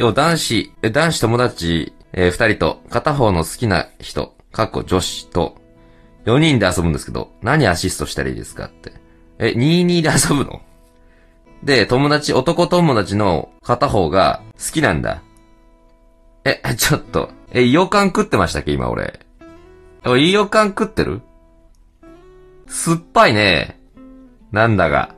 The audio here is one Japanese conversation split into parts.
今日男子、え男子友達、えー二人と、片方の好きな人、かっこ女子と、4人で遊ぶんですけど、何アシストしたらいいですかって。え、22で遊ぶの？で、友達、男友達の片方が好きなんだ。え、ちょっと、え、イオカン食ってましたっけ今俺。俺、イオカン食ってる？酸っぱいね。なんだが。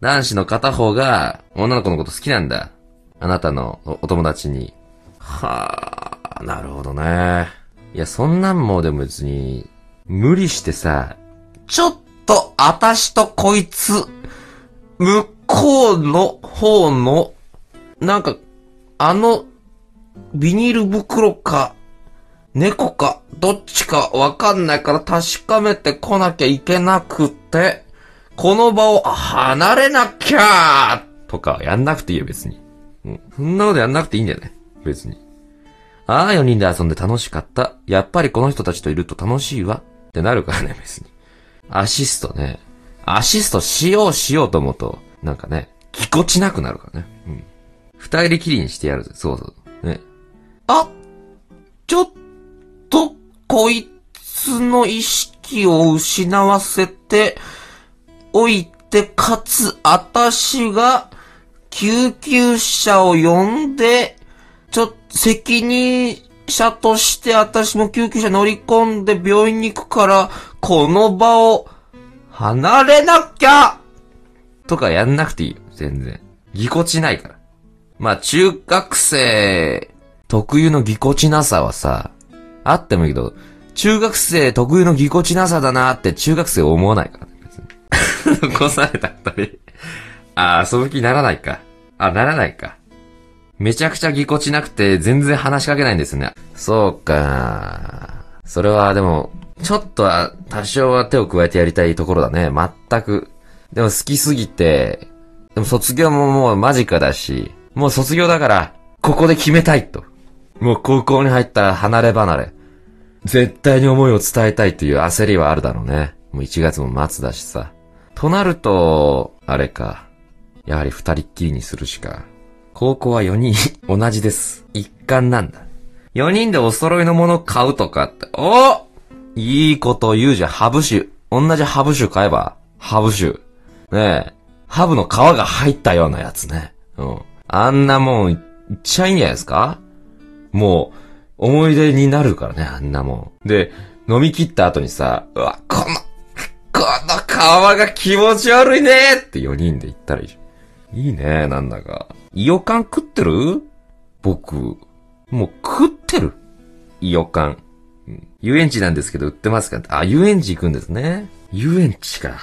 男子の片方が女の子のこと好きなんだ。あなたのお友達に。はあ、なるほどね。いや、そんなんもうでも別に、無理してさ、ちょっと、あたしとこいつ、向こうの方の、なんか、あの、ビニール袋か、猫か、どっちかわかんないから確かめてこなきゃいけなくて、この場を離れなきゃとかやんなくていいよ別に。そんなことやんなくていいんだよね。別に。ああ、4人で遊んで楽しかった。やっぱりこの人たちといると楽しいわ。ってなるからね、別に。アシストね。アシストしようしようと思うと、なんかね、ぎこちなくなるからね。うん。二人きりにしてやるぜ。そうそう。ね。あちょっと、こいつの意識を失わせて、おいて、かつ、あたしが、救急車を呼んで、ちょっと、責任者として私も救急車乗り込んで病院に行くから、この場を、離れなきゃとかやんなくていいよ、全然。ぎこちないから。まあ、中学生特有のぎこちなさはさ、あってもいいけど、中学生特有のぎこちなさだなって中学生思わないからね、別に。残された二人。ああ、その気にならないか。あ、ならないか。めちゃくちゃぎこちなくて全然話しかけないんですね。そうか。それはでも、ちょっとは多少は手を加えてやりたいところだね。全く。でも好きすぎて、でも卒業ももう間近だし、もう卒業だから、ここで決めたいと。もう高校に入ったら離れ離れ。絶対に思いを伝えたいという焦りはあるだろうね。もう1月も末だしさ。となると、あれか。やはり二人っきりにするしか。高校は4人 同じです。一貫なんだ。4人でお揃いのもの買うとかって。おいいこと言うじゃん。ハブ酒。同じハブ酒買えば。ハブ酒。ねえ。ハブの皮が入ったようなやつね。うん。あんなもん、いっちゃいいんじゃないですか？もう、思い出になるからね、あんなもん。で、飲み切った後にさ、うわ、この、この皮が気持ち悪いねって4人で言ったらいいじゃん。いいね、なんだか。イオカン食ってる？僕、もう食ってる。イオカン。遊園地なんですけど売ってますか？あ、遊園地行くんですね。遊園地か。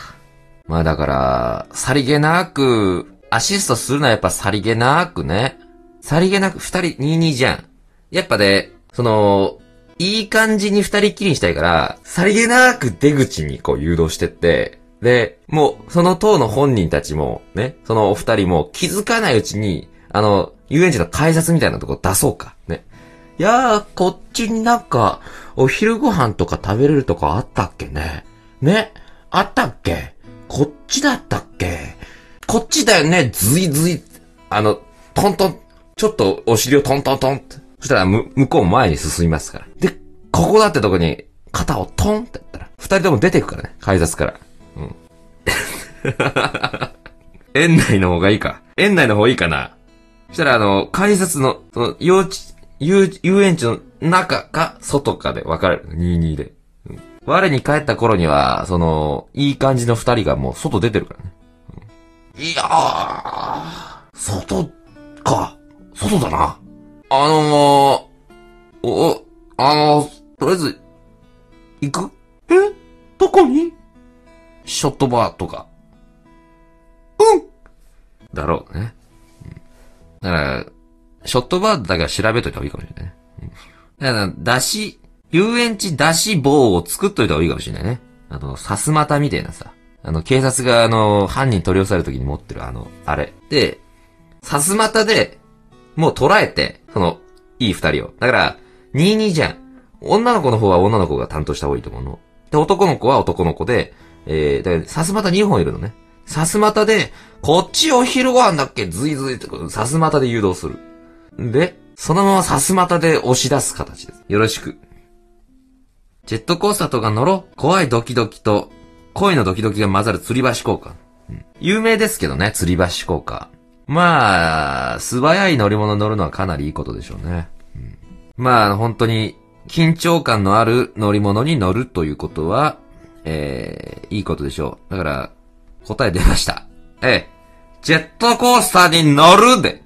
まあだから、さりげなく、アシストするのはやっぱさりげなくね。さりげなく、二人、二二じゃん。やっぱね、その、いい感じに二人っきりにしたいから、さりげなく出口にこう誘導してって、で、もう、その党の本人たちも、ね、そのお二人も気づかないうちに、あの、遊園地の改札みたいなとこ出そうか。ね。いやー、こっちになんか、お昼ご飯とか食べれるとこあったっけね。ねあったっけ？こっちだったっけ？こっちだよねずいずい。あの、トントン、ちょっとお尻をトントントンって。そしたらむ、向こう前に進みますから。で、ここだってとこに、肩をトンってやったら、二人とも出てくからね。改札から。うん。園内の方がいいか。園内の方がいいかな。そしたらあの、改札の、その、幼稚、遊、遊園地の中か外かで分かれる。22で。うん。我に帰った頃には、その、いい感じの二人がもう外出てるからね。うん、いやー、外か。外だな。あのー、お、あのー、とりあえず、行く？え？どこに？ショットバーとか。うんだろうね。うんだから、ショットバーだけは調べといた方がいいかもしれないね。うんだから、だし、遊園地出し棒を作っといた方がいいかもしれないね。あの、さすまたみたいなさ。あの、警察があの、犯人取り押さえるときに持ってるあの、あれ。で、さすまたで、もう捉えて、その、いい二人を。だから、22じゃん。女の子の方は女の子が担当した方がいいと思うの。で、男の子は男の子で、えー、だから、さすまた2本いるのね。さすまたで、こっちお昼ご飯だっけ？ずいずいって、さすまたで誘導する。で、そのままさすまたで押し出す形です。よろしく。ジェットコースターとか乗ろ。怖いドキドキと、恋のドキドキが混ざる吊り橋効果。うん有名ですけどね、吊り橋効果。まあ、素早い乗り物乗るのはかなりいいことでしょうね。うんまあ、本当に、緊張感のある乗り物に乗るということは、えー、いいことでしょう。だから、答え出ました。ええ、ジェットコースターに乗るで